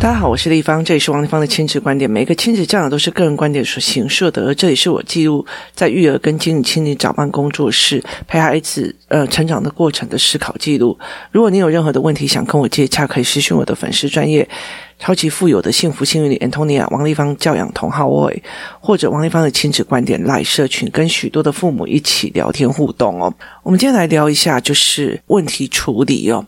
大家好，我是丽芳，这里是王丽芳的亲子观点。每个亲子教养都是个人观点所形设的，而这里是我记录在育儿跟经理亲子早班工作室陪孩子呃成长的过程的思考记录。如果你有任何的问题想跟我接洽，可以私讯我的粉丝专业超级富有的幸福幸运里 Antonia 王丽芳教养同好位，或者王丽芳的亲子观点来社群，跟许多的父母一起聊天互动哦。我们今天来聊一下，就是问题处理哦。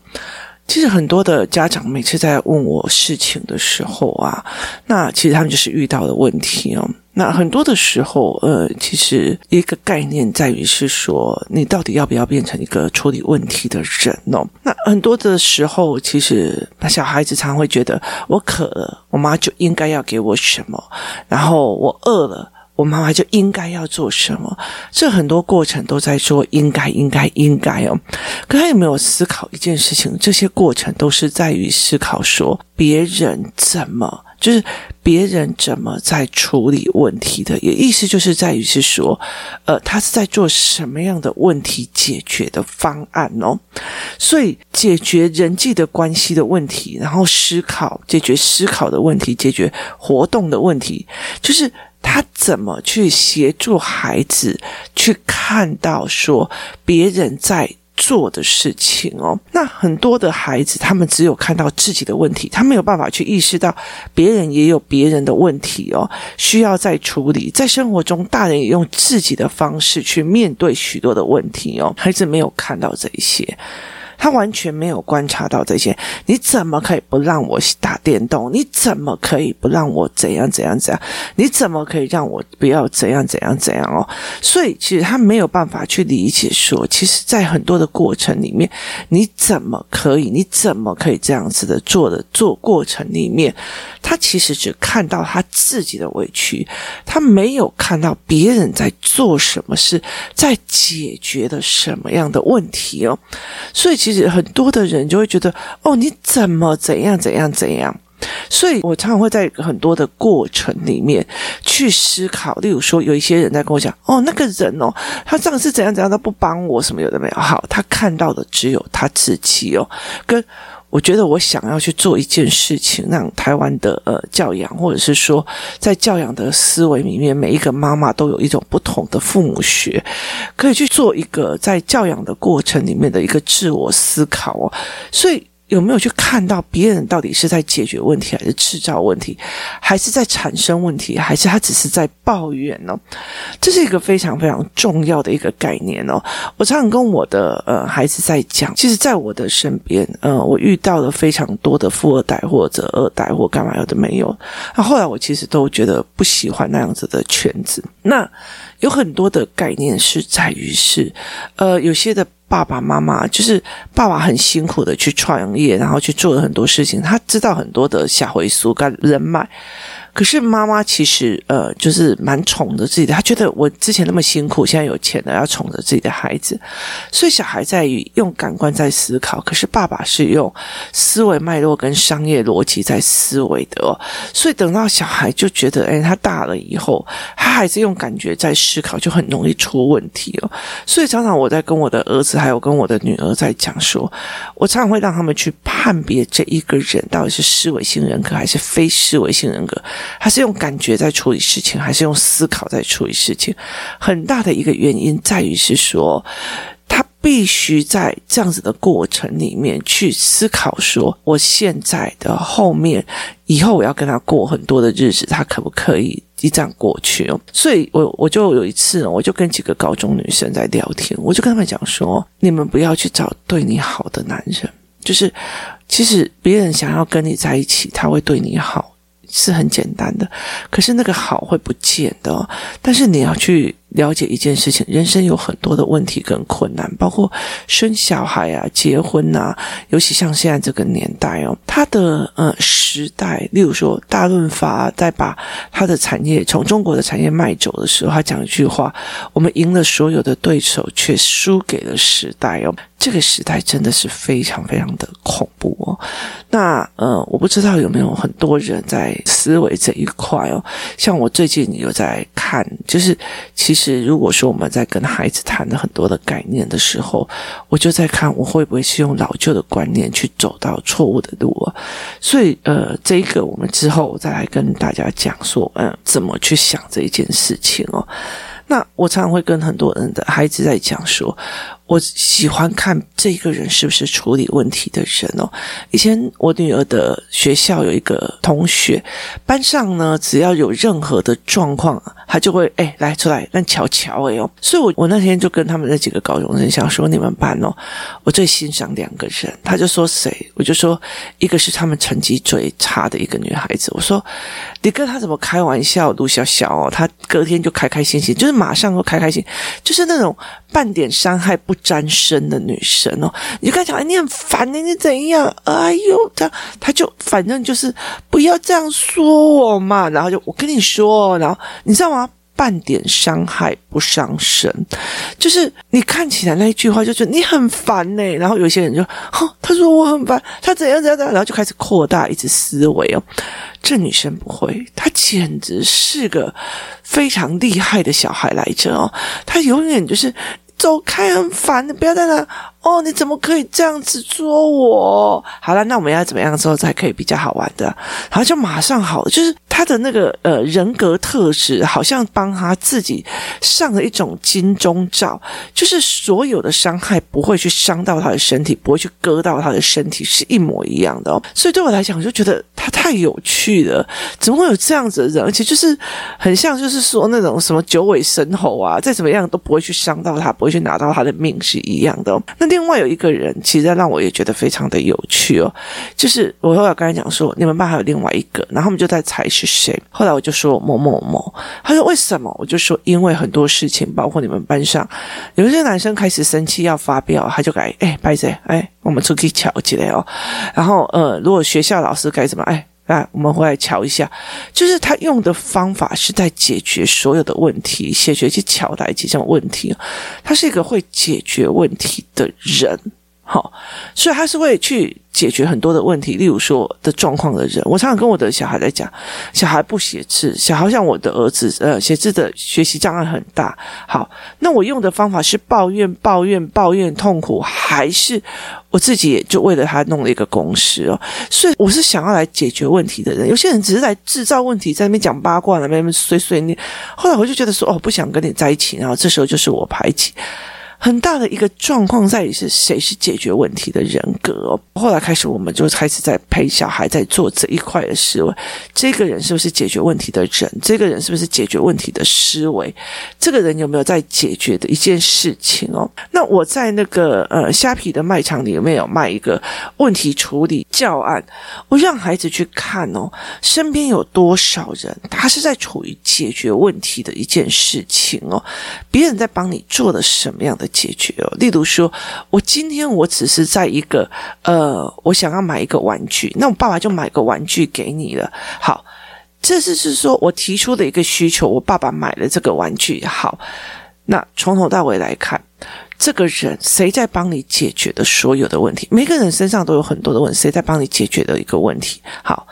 其实很多的家长每次在问我事情的时候啊，那其实他们就是遇到的问题哦。那很多的时候，呃，其实一个概念在于是说，你到底要不要变成一个处理问题的人哦？那很多的时候，其实那小孩子常常会觉得，我渴了，我妈就应该要给我什么，然后我饿了。我妈妈就应该要做什么？这很多过程都在说应该、应该、应该哦。可他有没有思考一件事情？这些过程都是在于思考说别人怎么，就是别人怎么在处理问题的。也意思就是在于是说，呃，他是在做什么样的问题解决的方案哦。所以解决人际的关系的问题，然后思考解决思考的问题，解决活动的问题，就是。他怎么去协助孩子去看到说别人在做的事情哦？那很多的孩子，他们只有看到自己的问题，他没有办法去意识到别人也有别人的问题哦，需要再处理。在生活中，大人也用自己的方式去面对许多的问题哦，孩子没有看到这一些。他完全没有观察到这些，你怎么可以不让我打电动？你怎么可以不让我怎样怎样怎样？你怎么可以让我不要怎样怎样怎样哦？所以其实他没有办法去理解说，其实，在很多的过程里面，你怎么可以？你怎么可以这样子的做的做过程里面，他其实只看到他自己的委屈，他没有看到别人在做什么事，在解决的什么样的问题哦。所以其实。很多的人就会觉得，哦，你怎么怎样怎样怎样？所以我常常会在很多的过程里面去思考。例如说，有一些人在跟我讲，哦，那个人哦，他上次怎样怎样，他不帮我什么有的没有。好，他看到的只有他自己哦，跟。我觉得我想要去做一件事情，让台湾的呃教养，或者是说在教养的思维里面，每一个妈妈都有一种不同的父母学，可以去做一个在教养的过程里面的一个自我思考哦，所以。有没有去看到别人到底是在解决问题，还是制造问题，还是在产生问题，还是他只是在抱怨呢？这是一个非常非常重要的一个概念哦。我常常跟我的呃孩子在讲，其实，在我的身边，呃，我遇到了非常多的富二代或者二代或干嘛有的没有。那后来我其实都觉得不喜欢那样子的圈子。那有很多的概念是在于是，呃，有些的。爸爸妈妈就是爸爸很辛苦的去创业，然后去做了很多事情，他知道很多的下回书跟人脉。可是妈妈其实呃，就是蛮宠着自己的。她觉得我之前那么辛苦，现在有钱了，要宠着自己的孩子。所以小孩在于用感官在思考，可是爸爸是用思维脉络跟商业逻辑在思维的哦。所以等到小孩就觉得，哎，他大了以后，他还是用感觉在思考，就很容易出问题哦。所以常常我在跟我的儿子还有跟我的女儿在讲说，我常常会让他们去判别这一个人到底是思维性人格还是非思维性人格。他是用感觉在处理事情，还是用思考在处理事情？很大的一个原因在于是说，他必须在这样子的过程里面去思考：说我现在的后面，以后我要跟他过很多的日子，他可不可以一这样过去哦？所以我我就有一次，我就跟几个高中女生在聊天，我就跟他们讲说：你们不要去找对你好的男人，就是其实别人想要跟你在一起，他会对你好。是很简单的，可是那个好会不见的。但是你要去了解一件事情，人生有很多的问题跟困难，包括生小孩啊、结婚啊，尤其像现在这个年代哦，它的呃时代，例如说大润发在把它的产业从中国的产业卖走的时候，他讲一句话：我们赢了所有的对手，却输给了时代哦。这个时代真的是非常非常的恐怖哦。那呃，我不知道有没有很多人在思维这一块哦。像我最近有在看，就是其实。是如果说我们在跟孩子谈了很多的概念的时候，我就在看我会不会是用老旧的观念去走到错误的路啊。所以呃，这一个我们之后再来跟大家讲说，嗯，怎么去想这一件事情哦。那我常常会跟很多人的孩子在讲说，我喜欢看这个人是不是处理问题的人哦。以前我女儿的学校有一个同学，班上呢，只要有任何的状况，他就会哎来出来让瞧瞧哎哦。所以我我那天就跟他们那几个高中生想说，你们班哦，我最欣赏两个人。他就说谁？我就说一个是他们成绩最差的一个女孩子。我说你跟他怎么开玩笑？卢小小哦，他隔天就开开心心，就是马上就开开心，就是那种半点伤害不沾身的女生哦，你就跟他讲，哎，你很烦，你怎样？哎呦，他他就反正就是不要这样说我嘛，然后就我跟你说，然后你知道吗？半点伤害不伤身，就是你看起来那一句话就是你很烦呢，然后有些人就，哼，他说我很烦，他怎样怎样怎样，然后就开始扩大一直思维哦。这女生不会，她简直是个非常厉害的小孩来着哦，她永远就是。走开，很烦，你不要在那哦！你怎么可以这样子捉我？好了，那我们要怎么样之后才可以比较好玩的？然后就马上好，就是他的那个呃人格特质，好像帮他自己上了一种金钟罩，就是所有的伤害不会去伤到他的身体，不会去割到他的身体，是一模一样的。所以对我来讲，我就觉得他太有趣了，怎么会有这样子的人？而且就是很像，就是说那种什么九尾神猴啊，再怎么样都不会去伤到他，不会。去拿到他的命是一样的。那另外有一个人，其实让我也觉得非常的有趣哦。就是我后来跟他讲说，你们班还有另外一个，然后我们就在猜是谁。后来我就说某某某，他说为什么？我就说因为很多事情，包括你们班上有些男生开始生气要发飙，他就改哎，拜谁？哎，我们出去瞧起来哦。然后呃，如果学校老师该怎么哎？啊，我们回来瞧一下，就是他用的方法是在解决所有的问题，解决去瞧来几种问题。他是一个会解决问题的人，好，所以他是会去。解决很多的问题，例如说的状况的人，我常常跟我的小孩在讲，小孩不写字，小孩像我的儿子，呃，写字的学习障碍很大。好，那我用的方法是抱怨、抱怨、抱怨，痛苦，还是我自己就为了他弄了一个公式哦？所以我是想要来解决问题的人。有些人只是来制造问题，在那边讲八卦，那边碎碎念。后来我就觉得说，哦，不想跟你在一起，然后这时候就是我排挤。很大的一个状况在于是谁是解决问题的人格哦。后来开始，我们就开始在陪小孩在做这一块的思维。这个人是不是解决问题的人？这个人是不是解决问题的思维？这个人有没有在解决的一件事情哦？那我在那个呃虾皮的卖场里面有卖一个问题处理教案，我让孩子去看哦，身边有多少人他是在处于解决问题的一件事情哦？别人在帮你做了什么样的？解决哦，例如说，我今天我只是在一个呃，我想要买一个玩具，那我爸爸就买个玩具给你了。好，这是是说我提出的一个需求，我爸爸买了这个玩具。好，那从头到尾来看，这个人谁在帮你解决的所有的问题？每个人身上都有很多的问题，谁在帮你解决的一个问题？好，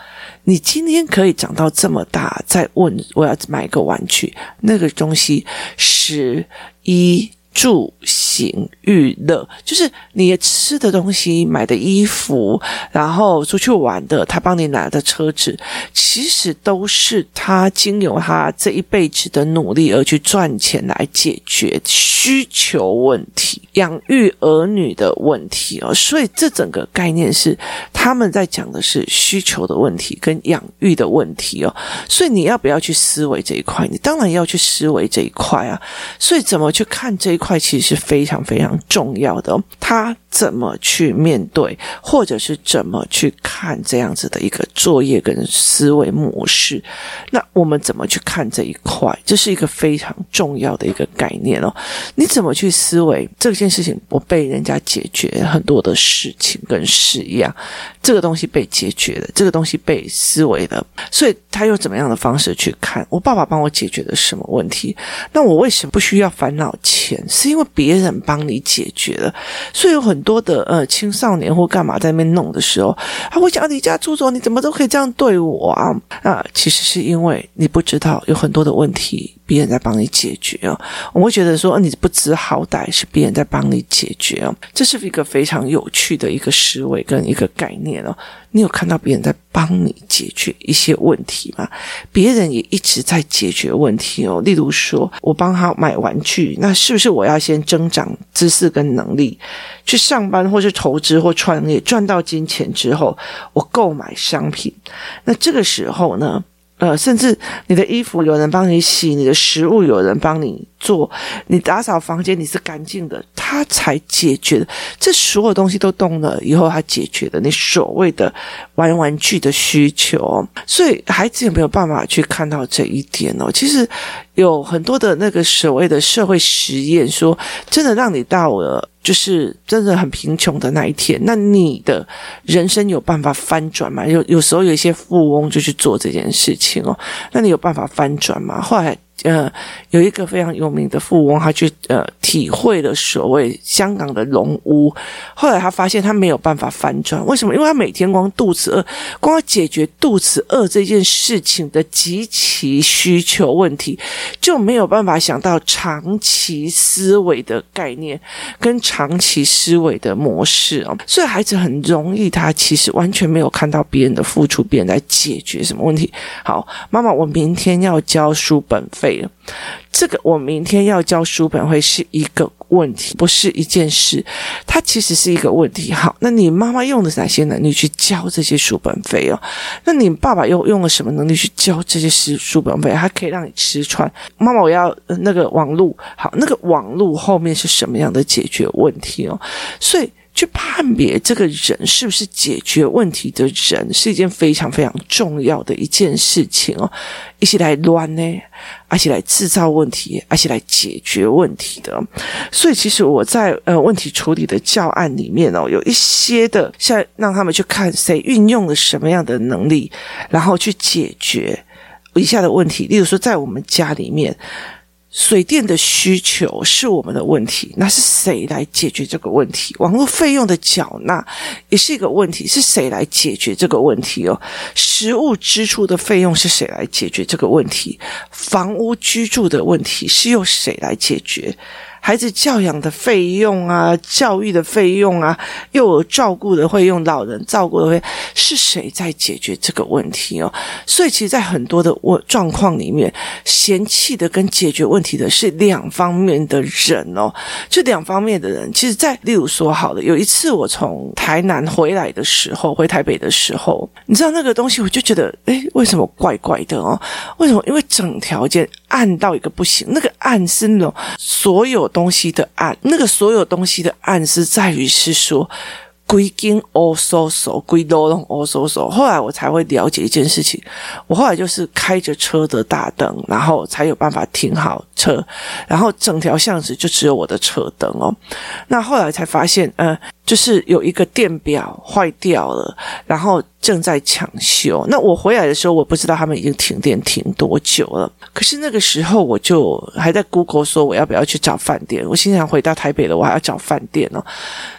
你今天可以长到这么大，再问我要买一个玩具，那个东西十一。住行娱乐，就是你吃的东西、买的衣服，然后出去玩的，他帮你拿的车子，其实都是他经由他这一辈子的努力而去赚钱来解决需求问题、养育儿女的问题哦。所以这整个概念是他们在讲的是需求的问题跟养育的问题哦。所以你要不要去思维这一块？你当然要去思维这一块啊。所以怎么去看这一块？其实是非常非常重要的，他怎么去面对，或者是怎么去看这样子的一个作业跟思维模式？那我们怎么去看这一块？这是一个非常重要的一个概念哦。你怎么去思维这件事情？我被人家解决很多的事情跟事一样，这个东西被解决了，这个东西被思维了，所以他用怎么样的方式去看？我爸爸帮我解决了什么问题？那我为什么不需要烦恼钱？是因为别人帮你解决了，所以有很多的呃青少年或干嘛在那边弄的时候，他会讲离家出走，你怎么都可以这样对我啊？啊，其实是因为你不知道有很多的问题。别人在帮你解决哦。我会觉得说，你不知好歹是别人在帮你解决哦。这是一个非常有趣的一个思维跟一个概念哦。你有看到别人在帮你解决一些问题吗？别人也一直在解决问题哦。例如说，我帮他买玩具，那是不是我要先增长知识跟能力，去上班或是投资或创业，赚到金钱之后，我购买商品。那这个时候呢？呃，甚至你的衣服有人帮你洗，你的食物有人帮你做，你打扫房间你是干净的，他才解决的。这所有东西都动了以后，他解决的你所谓的玩玩具的需求。所以孩子也没有办法去看到这一点哦。其实有很多的那个所谓的社会实验说，真的让你到了。就是真的很贫穷的那一天，那你的人生有办法翻转吗？有有时候有一些富翁就去做这件事情哦，那你有办法翻转吗？后来。呃，有一个非常有名的富翁，他去呃体会了所谓香港的龙屋。后来他发现他没有办法翻转，为什么？因为他每天光肚子饿，光要解决肚子饿这件事情的极其需求问题，就没有办法想到长期思维的概念跟长期思维的模式哦。所以孩子很容易，他其实完全没有看到别人的付出，别人来解决什么问题。好，妈妈，我明天要交书本费了。这个我明天要交书本会是一个问题，不是一件事，它其实是一个问题。好，那你妈妈用的是哪些能力去交这些书本费哦？那你爸爸又用了什么能力去交这些书书本费？还可以让你吃穿。妈妈，我要那个网络，好，那个网络后面是什么样的解决问题哦？所以。去判别这个人是不是解决问题的人，是一件非常非常重要的一件事情哦。一起来乱呢，而且来制造问题，而且来解决问题的。所以，其实我在呃问题处理的教案里面哦，有一些的，像让他们去看谁运用了什么样的能力，然后去解决以下的问题。例如说，在我们家里面。水电的需求是我们的问题，那是谁来解决这个问题？网络费用的缴纳也是一个问题，是谁来解决这个问题哦？食物支出的费用是谁来解决这个问题？房屋居住的问题是由谁来解决？孩子教养的费用啊，教育的费用啊，幼儿照顾的费用，老人照顾的费用，是谁在解决这个问题哦？所以，其实，在很多的我状况里面，嫌弃的跟解决问题的是两方面的人哦。这两方面的人，其实，在例如说，好了，有一次我从台南回来的时候，回台北的时候，你知道那个东西，我就觉得，诶，为什么怪怪的哦？为什么？因为整条街暗到一个不行，那个暗是那种所有。东西的暗，那个所有东西的暗是在于是说，归根哦嗖嗖，归都弄哦嗖嗖。后来我才会了解一件事情，我后来就是开着车的大灯，然后才有办法停好车，然后整条巷子就只有我的车灯哦。那后来才发现，呃，就是有一个电表坏掉了，然后。正在抢修。那我回来的时候，我不知道他们已经停电停多久了。可是那个时候，我就还在 Google 说我要不要去找饭店。我心想回到台北了，我还要找饭店哦。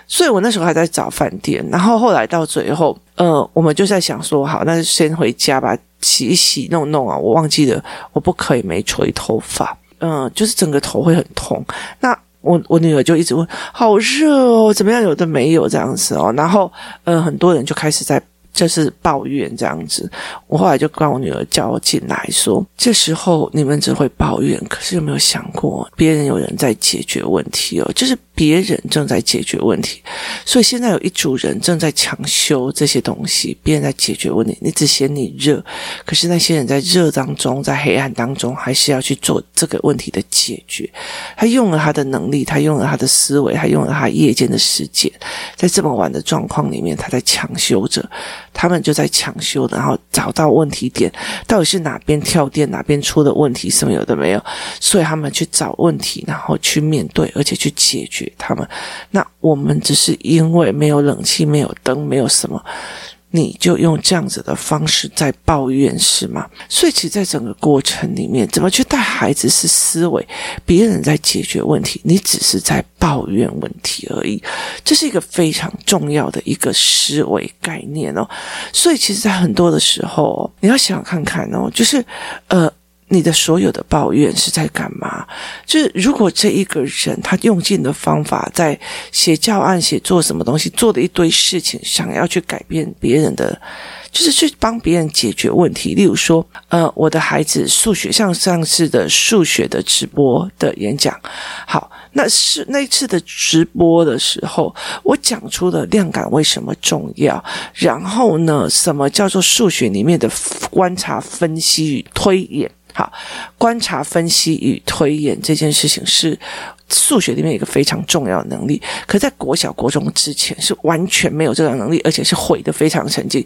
所以我那时候还在找饭店。然后后来到最后，呃，我们就在想说，好，那就先回家吧，洗一洗，弄弄啊。我忘记了，我不可以没吹头发。嗯、就是整个头会很痛。那我我女儿就一直问，好热哦，怎么样？有的没有这样子哦。然后，呃，很多人就开始在。就是抱怨这样子，我后来就跟我女儿叫我进来说，这时候你们只会抱怨，可是有没有想过别人有人在解决问题哦？就是。别人正在解决问题，所以现在有一组人正在抢修这些东西。别人在解决问题，你只嫌你热，可是那些人在热当中，在黑暗当中，还是要去做这个问题的解决。他用了他的能力，他用了他的思维，他用了他夜间的时间，在这么晚的状况里面，他在抢修着。他们就在抢修，然后找到问题点，到底是哪边跳电，哪边出的问题，什么有的没有。所以他们去找问题，然后去面对，而且去解决。他们，那我们只是因为没有冷气、没有灯、没有什么，你就用这样子的方式在抱怨是吗？所以，其实在整个过程里面，怎么去带孩子是思维，别人在解决问题，你只是在抱怨问题而已。这是一个非常重要的一个思维概念哦。所以，其实，在很多的时候，你要想看看哦，就是呃。你的所有的抱怨是在干嘛？就是如果这一个人他用尽的方法在写教案、写做什么东西，做的一堆事情，想要去改变别人的，就是去帮别人解决问题。例如说，呃，我的孩子数学，像上次的数学的直播的演讲，好。那是那次的直播的时候，我讲出了量感为什么重要，然后呢，什么叫做数学里面的观察、分析与推演？好，观察、分析与推演这件事情是数学里面一个非常重要的能力。可在国小、国中之前是完全没有这个能力，而且是毁得非常沉静。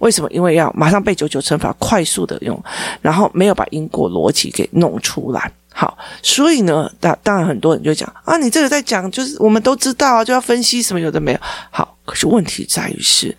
为什么？因为要马上背九九乘法，快速的用，然后没有把因果逻辑给弄出来。好，所以呢，当当然很多人就讲啊，你这个在讲，就是我们都知道啊，就要分析什么有的没有。好，可是问题在于是，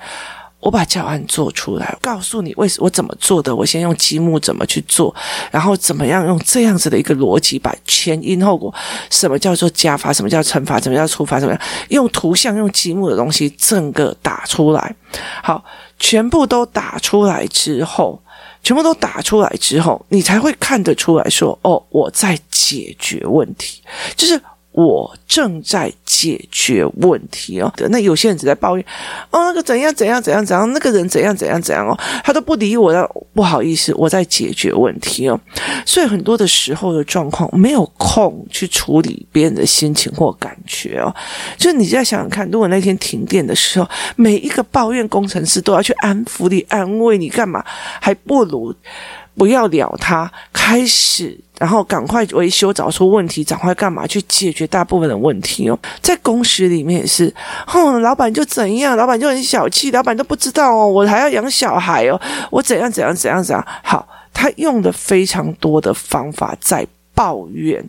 我把教案做出来，告诉你为什我怎么做的，我先用积木怎么去做，然后怎么样用这样子的一个逻辑把前因后果，什么叫做加法，什么叫乘法，什么叫除法，怎么样用图像用积木的东西整个打出来。好，全部都打出来之后。全部都打出来之后，你才会看得出来说：“哦，我在解决问题。”就是。我正在解决问题哦，那有些人只在抱怨哦，那个怎样怎样怎样怎样，那个人怎样怎样怎样哦，他都不理我的，不好意思，我在解决问题哦。所以很多的时候的状况，没有空去处理别人的心情或感觉哦。就你再想想看，如果那天停电的时候，每一个抱怨工程师都要去安抚你、安慰你，干嘛？还不如不要了他，开始。然后赶快维修，找出问题，赶快干嘛去解决大部分的问题哦。在公司里面也是，哼，老板就怎样，老板就很小气，老板都不知道哦，我还要养小孩哦，我怎样怎样怎样怎样。好，他用的非常多的方法在。抱怨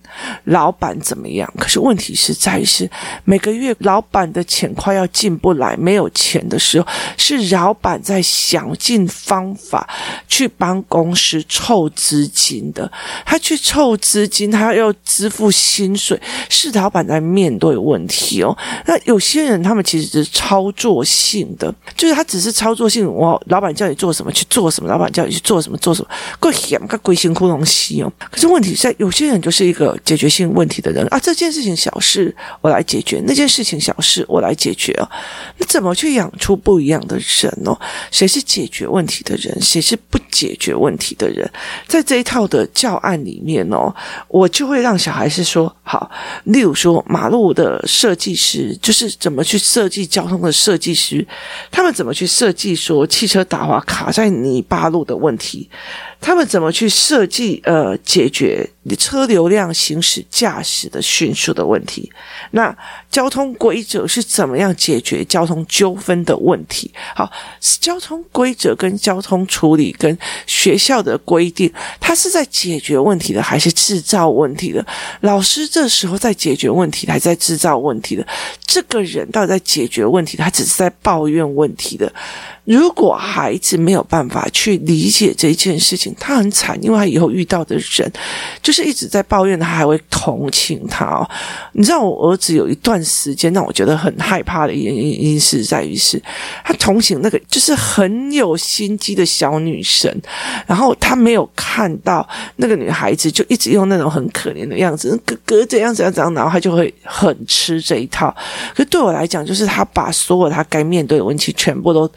老板怎么样？可是问题是在于是每个月老板的钱快要进不来，没有钱的时候，是老板在想尽方法去帮公司凑资金的。他去凑资金，他要支付薪水，是老板在面对问题哦。那有些人他们其实是操作性的，就是他只是操作性。我老板叫你做什么去做什么，老板叫你去做什么做什么，够险，够鬼辛苦东西哦。可是问题在有些。这些人就是一个解决性问题的人啊！这件事情小事我来解决，那件事情小事我来解决啊！你怎么去养出不一样的人呢？谁是解决问题的人？谁是不解决问题的人？在这一套的教案里面哦，我就会让小孩是说好，例如说马路的设计师，就是怎么去设计交通的设计师，他们怎么去设计说汽车打滑卡在泥巴路的问题。他们怎么去设计？呃，解决车流量行驶驾驶的迅速的问题？那交通规则是怎么样解决交通纠纷的问题？好，交通规则跟交通处理跟学校的规定，它是在解决问题的，还是制造问题的？老师这时候在解决问题，还是在制造问题的？这个人到底在解决问题，他只是在抱怨问题的？如果孩子没有办法去理解这件事情，他很惨，因为他以后遇到的人就是一在抱怨，他还会同情他哦。你知道，我儿子有一段时间让我觉得很害怕的原因因是在于是，他同情那个就是很有心机的小女生，然后他没有看到那个女孩子就一直用那种很可怜的样子，哥哥怎样怎样怎样，然后他就会很吃这一套。可对我来讲，就是他把所有他该面对的问题全部都。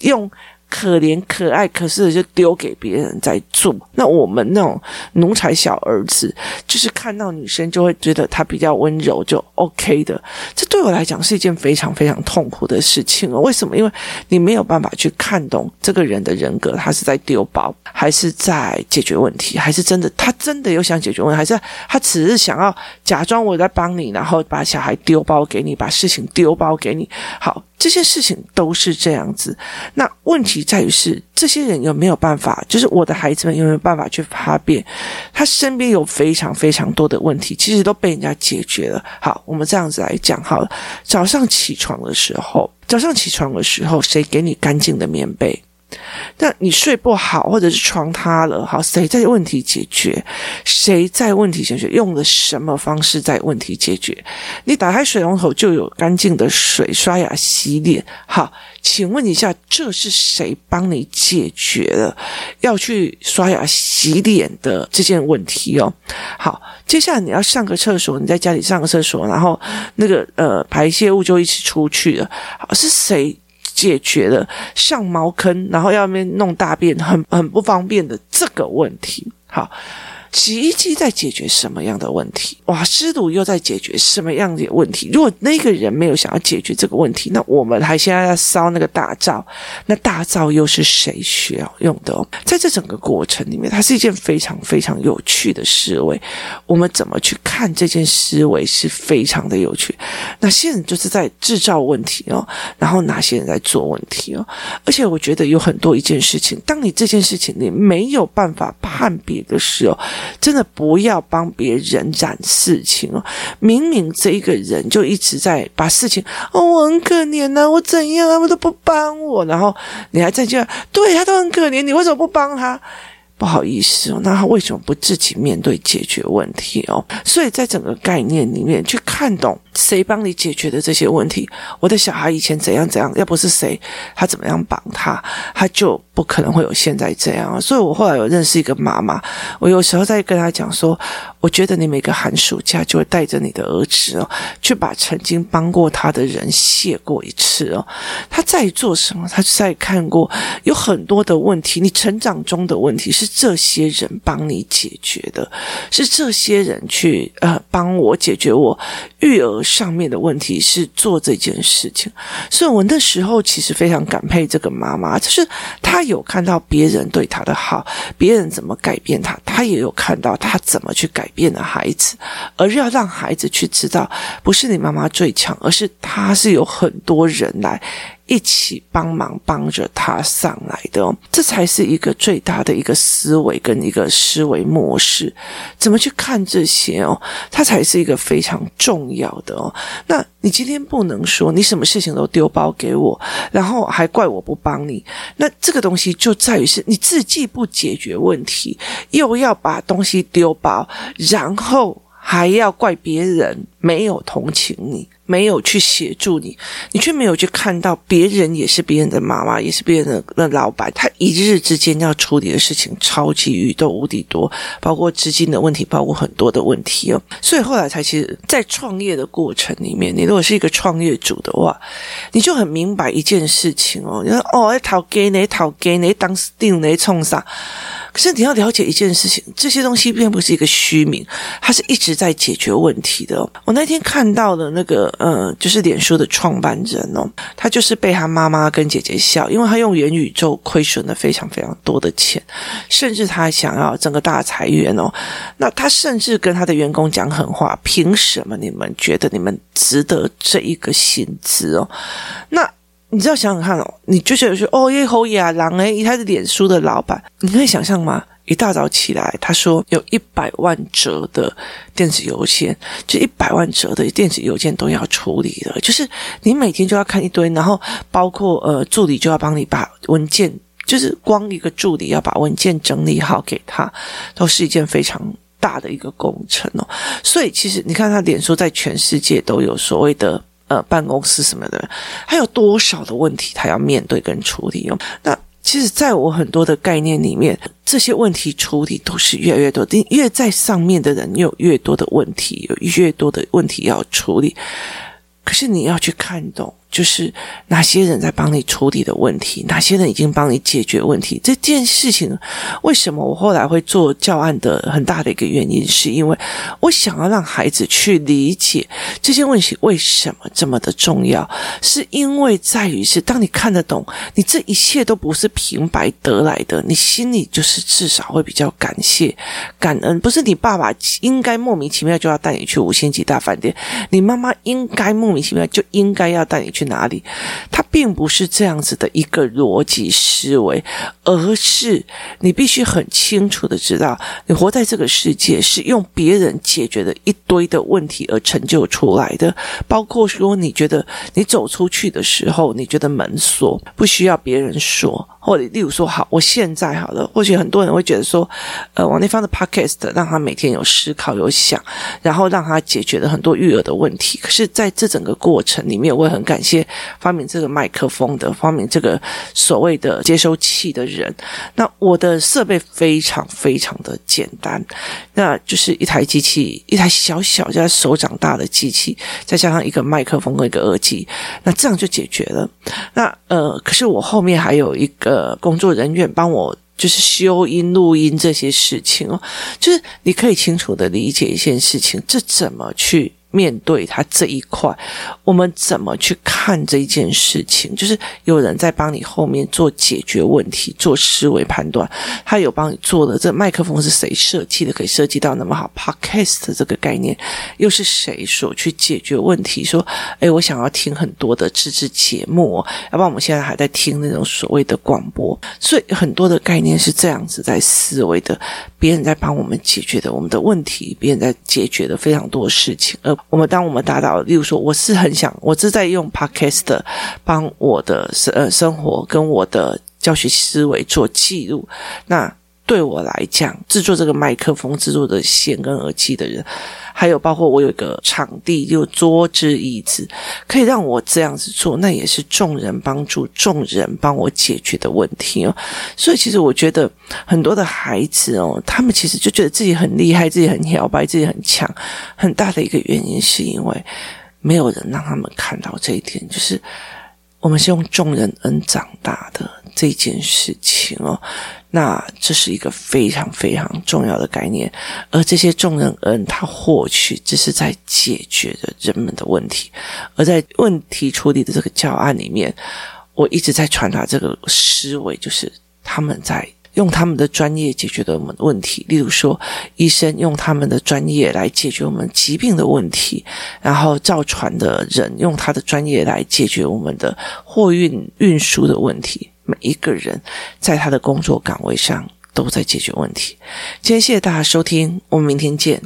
用可怜、可爱、可是就丢给别人在做。那我们那种奴才小儿子，就是看到女生就会觉得她比较温柔，就 OK 的。这对我来讲是一件非常非常痛苦的事情哦。为什么？因为你没有办法去看懂这个人的人格，他是在丢包，还是在解决问题，还是真的他真的有想解决问题，还是他只是想要假装我在帮你，然后把小孩丢包给你，把事情丢包给你。好。这些事情都是这样子，那问题在于是这些人有没有办法，就是我的孩子们有没有办法去发现，他身边有非常非常多的问题，其实都被人家解决了。好，我们这样子来讲好了。早上起床的时候，早上起床的时候，谁给你干净的棉被？那你睡不好，或者是床塌了，好，谁在问题解决？谁在问题解决？用了什么方式在问题解决？你打开水龙头就有干净的水刷牙洗脸，好，请问一下，这是谁帮你解决了要去刷牙洗脸的这件问题哦？好，接下来你要上个厕所，你在家里上个厕所，然后那个呃排泄物就一起出去了，好，是谁？解决了像茅坑，然后要面弄大便，很很不方便的这个问题。好。洗衣机在解决什么样的问题？瓦斯炉又在解决什么样的问题？如果那个人没有想要解决这个问题，那我们还现在要烧那个大灶，那大灶又是谁需要用的哦？在这整个过程里面，它是一件非常非常有趣的思维。我们怎么去看这件思维是非常的有趣。哪些人就是在制造问题哦，然后哪些人在做问题哦？而且我觉得有很多一件事情，当你这件事情你没有办法判别的时候。真的不要帮别人染事情哦！明明这一个人就一直在把事情哦，我很可怜呐、我怎样他们都不帮我，然后你还在这，对他都很可怜，你为什么不帮他？不好意思哦，那他为什么不自己面对解决问题哦？所以在整个概念里面去看懂。谁帮你解决的这些问题？我的小孩以前怎样怎样，要不是谁，他怎么样帮他，他就不可能会有现在这样。所以我后来有认识一个妈妈，我有时候在跟他讲说，我觉得你每个寒暑假就会带着你的儿子哦，去把曾经帮过他的人谢过一次哦。他在做什么？他在看过有很多的问题，你成长中的问题是这些人帮你解决的，是这些人去呃帮我解决我育儿。上面的问题是做这件事情，所以我那时候其实非常感佩这个妈妈，就是她有看到别人对她的好，别人怎么改变她，她也有看到她怎么去改变了孩子，而要让孩子去知道，不是你妈妈最强，而是她是有很多人来。一起帮忙帮着他上来的哦，这才是一个最大的一个思维跟一个思维模式。怎么去看这些哦？它才是一个非常重要的哦。那你今天不能说你什么事情都丢包给我，然后还怪我不帮你。那这个东西就在于是你自己不解决问题，又要把东西丢包，然后还要怪别人没有同情你。没有去协助你，你却没有去看到别人也是别人的妈妈，也是别人的那老板。他一日之间要处理的事情超级宇宙无敌多，包括资金的问题，包括很多的问题哦。所以后来才其实，在创业的过程里面，你如果是一个创业主的话，你就很明白一件事情哦。你说哦，要讨给你，讨给你，当定你冲啥？可是你要了解一件事情，这些东西并不是一个虚名，它是一直在解决问题的。那天看到的那个，呃，就是脸书的创办人哦，他就是被他妈妈跟姐姐笑，因为他用元宇宙亏损了非常非常多的钱，甚至他想要整个大裁员哦。那他甚至跟他的员工讲狠话：凭什么你们觉得你们值得这一个薪资哦？那。你知道想想看哦，你就觉得说哦耶侯亚郎诶，他是脸书的老板，你可以想象吗？一大早起来，他说有一百万折的电子邮件，就一百万折的电子邮件都要处理的，就是你每天就要看一堆，然后包括呃助理就要帮你把文件，就是光一个助理要把文件整理好给他，都是一件非常大的一个工程哦。所以其实你看他脸书在全世界都有所谓的。办公室什么的，还有多少的问题他要面对跟处理哦？那其实，在我很多的概念里面，这些问题处理都是越来越多，越在上面的人有越多的问题，有越多的问题要处理。可是你要去看懂。就是哪些人在帮你处理的问题，哪些人已经帮你解决问题。这件事情为什么我后来会做教案的很大的一个原因，是因为我想要让孩子去理解这些问题为什么这么的重要，是因为在于是当你看得懂，你这一切都不是平白得来的，你心里就是至少会比较感谢、感恩。不是你爸爸应该莫名其妙就要带你去五星级大饭店，你妈妈应该莫名其妙就应该要带你去。哪里？它并不是这样子的一个逻辑思维，而是你必须很清楚的知道，你活在这个世界是用别人解决的一堆的问题而成就出来的。包括说，你觉得你走出去的时候，你觉得门锁不需要别人说，或者例如说，好，我现在好了，或许很多人会觉得说，呃，王丽芳的 podcast 让他每天有思考、有想，然后让他解决了很多育儿的问题。可是，在这整个过程里面，我也很感谢些发明这个麦克风的、发明这个所谓的接收器的人。那我的设备非常非常的简单，那就是一台机器，一台小小加手掌大的机器，再加上一个麦克风和一个耳机，那这样就解决了。那呃，可是我后面还有一个工作人员帮我。就是修音、录音这些事情哦，就是你可以清楚的理解一件事情，这怎么去？面对他这一块，我们怎么去看这件事情？就是有人在帮你后面做解决问题、做思维判断。他有帮你做的，这麦克风是谁设计的？可以设计到那么好？Podcast 这个概念又是谁所去解决问题？说，哎，我想要听很多的自制节目，要不然我们现在还在听那种所谓的广播。所以很多的概念是这样子在思维的，别人在帮我们解决的我们的问题，别人在解决的非常多事情，而。我们当我们达到，例如说，我是很想，我是在用 Podcast 帮我的生呃生活跟我的教学思维做记录。那对我来讲，制作这个麦克风、制作的线跟耳机的人，还有包括我有一个场地，就桌子、椅子，可以让我这样子做，那也是众人帮助，众人帮我解决的问题哦。所以，其实我觉得很多的孩子哦，他们其实就觉得自己很厉害，自己很摇摆，自己很强。很大的一个原因是因为没有人让他们看到这一点，就是我们是用众人恩长大的这件事情哦。那这是一个非常非常重要的概念，而这些众人恩，他获取只是在解决着人们的问题，而在问题处理的这个教案里面，我一直在传达这个思维，就是他们在用他们的专业解决的我们问题，例如说，医生用他们的专业来解决我们疾病的问题，然后造船的人用他的专业来解决我们的货运运输的问题。每一个人在他的工作岗位上都在解决问题。今天谢谢大家收听，我们明天见。